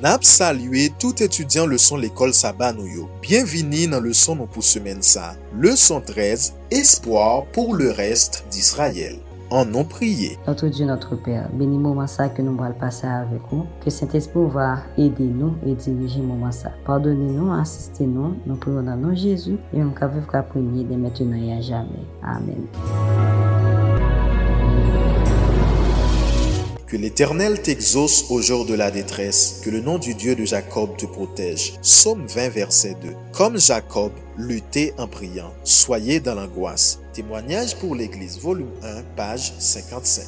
Nap salue tout étudiant leçon l'école Saba nou yo. Bienvenue dans leçon nou pou semaine sa. Leçon 13, Espoir pour le reste d'Israël. En non prier. Notre Dieu, notre Père, bénis moment ça que nous allons passer avec vous. Que Saint-Esprit va aider nous et diriger moment ça. Pardonnez-nous, assistez-nous. Nous prions dans nom de Jésus et on va vivre premier de maintenant et à jamais. Amen. L'Éternel t'exauce au jour de la détresse, que le nom du Dieu de Jacob te protège. Psaume 20, verset 2. Comme Jacob, luttez en priant, soyez dans l'angoisse. Témoignage pour l'Église, volume 1, page 55.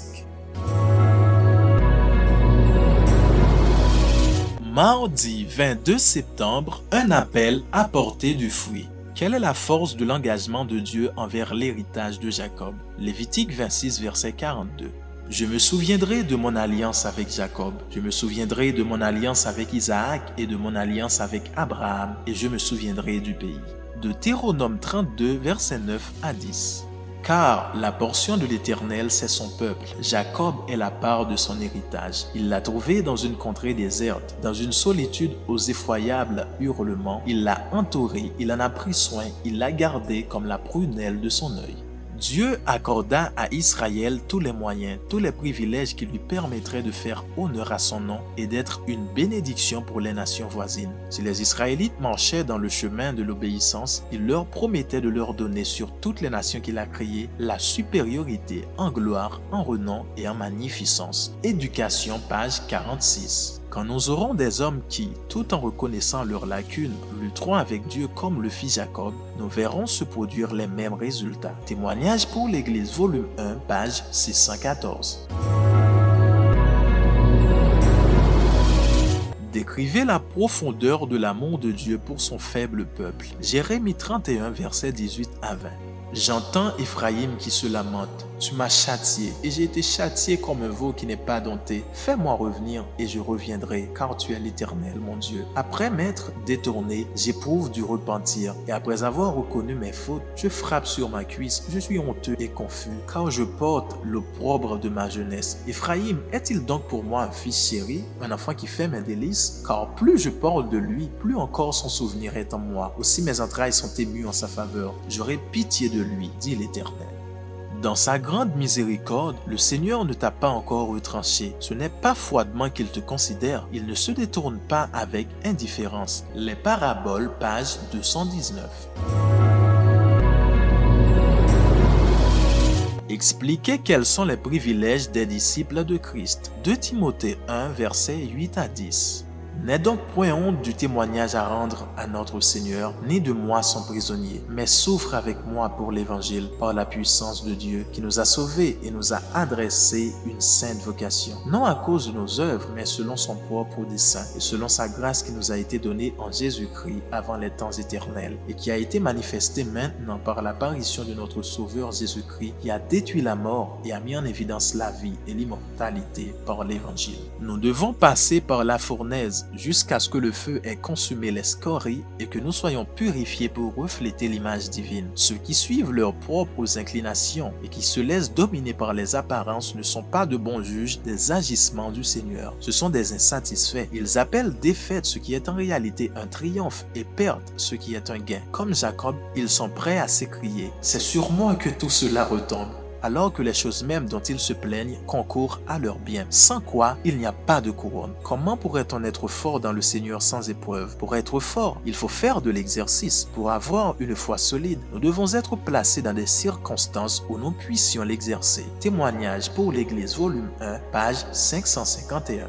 Mardi 22 septembre, un appel à porter du fruit. Quelle est la force de l'engagement de Dieu envers l'héritage de Jacob? Lévitique 26, verset 42. Je me souviendrai de mon alliance avec Jacob, je me souviendrai de mon alliance avec Isaac et de mon alliance avec Abraham, et je me souviendrai du pays. Deutéronome 32, verset 9 à 10. Car la portion de l'Éternel, c'est son peuple. Jacob est la part de son héritage. Il l'a trouvé dans une contrée déserte, dans une solitude aux effroyables hurlements. Il l'a entouré, il en a pris soin, il l'a gardé comme la prunelle de son œil. Dieu accorda à Israël tous les moyens, tous les privilèges qui lui permettraient de faire honneur à son nom et d'être une bénédiction pour les nations voisines. Si les Israélites marchaient dans le chemin de l'obéissance, il leur promettait de leur donner sur toutes les nations qu'il a créées la supériorité en gloire, en renom et en magnificence. Éducation, page 46. Quand nous aurons des hommes qui, tout en reconnaissant leurs lacunes, lutteront avec Dieu comme le fit Jacob, nous verrons se produire les mêmes résultats. Témoignage pour l'Église, volume 1, page 614. Décrivez la profondeur de l'amour de Dieu pour son faible peuple. Jérémie 31, versets 18 à 20. J'entends Ephraïm qui se lamente. Tu m'as châtié et j'ai été châtié comme un veau qui n'est pas dompté. Fais-moi revenir et je reviendrai, car tu es l'Éternel, mon Dieu. Après m'être détourné, j'éprouve du repentir et après avoir reconnu mes fautes, je frappe sur ma cuisse. Je suis honteux et confus, car je porte l'opprobre de ma jeunesse. Ephraïm est-il donc pour moi un fils chéri, un enfant qui fait mes délices? Car plus je parle de lui, plus encore son souvenir est en moi. Aussi mes entrailles sont émues en sa faveur. J'aurai pitié de lui, dit l'Éternel. Dans sa grande miséricorde, le Seigneur ne t'a pas encore retranché. Ce n'est pas froidement qu'il te considère. Il ne se détourne pas avec indifférence. Les paraboles, page 219. Expliquez quels sont les privilèges des disciples de Christ. 2 Timothée 1, versets 8 à 10. N'aie donc point honte du témoignage à rendre à notre Seigneur, ni de moi son prisonnier, mais souffre avec moi pour l'Évangile par la puissance de Dieu qui nous a sauvés et nous a adressé une sainte vocation. Non à cause de nos œuvres, mais selon son propre dessein et selon sa grâce qui nous a été donnée en Jésus-Christ avant les temps éternels et qui a été manifestée maintenant par l'apparition de notre Sauveur Jésus-Christ qui a détruit la mort et a mis en évidence la vie et l'immortalité par l'Évangile. Nous devons passer par la fournaise jusqu'à ce que le feu ait consumé les scories et que nous soyons purifiés pour refléter l'image divine. Ceux qui suivent leurs propres inclinations et qui se laissent dominer par les apparences ne sont pas de bons juges des agissements du Seigneur. Ce sont des insatisfaits. Ils appellent défaite ce qui est en réalité un triomphe et perte ce qui est un gain. Comme Jacob, ils sont prêts à s'écrier. C'est sur moi que tout cela retombe alors que les choses mêmes dont ils se plaignent concourent à leur bien, sans quoi il n'y a pas de couronne. Comment pourrait-on être fort dans le Seigneur sans épreuve? Pour être fort, il faut faire de l'exercice. Pour avoir une foi solide, nous devons être placés dans des circonstances où nous puissions l'exercer. Témoignage pour l'Église, volume 1, page 551.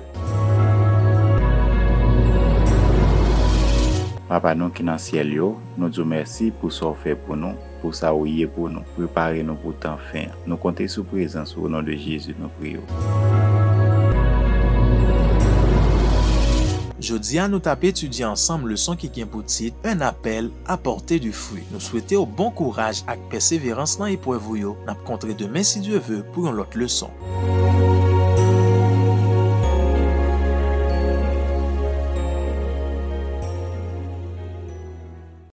Papa nou ki nan siel yo, nou djou mersi pou sa ou fe pou sa ou ye pou nou, prepare nou pou tan fin. Nou konte sou prezans ou nan de Jezu nou priyo. Jodi an nou tap etudye ansam le son ki gen pou tit, un apel a porte du fwi. Nou souwete bon ou bon kouraj ak perseverans nan epwev yo, nap kontre demen si Dieu ve pou yon lot le son.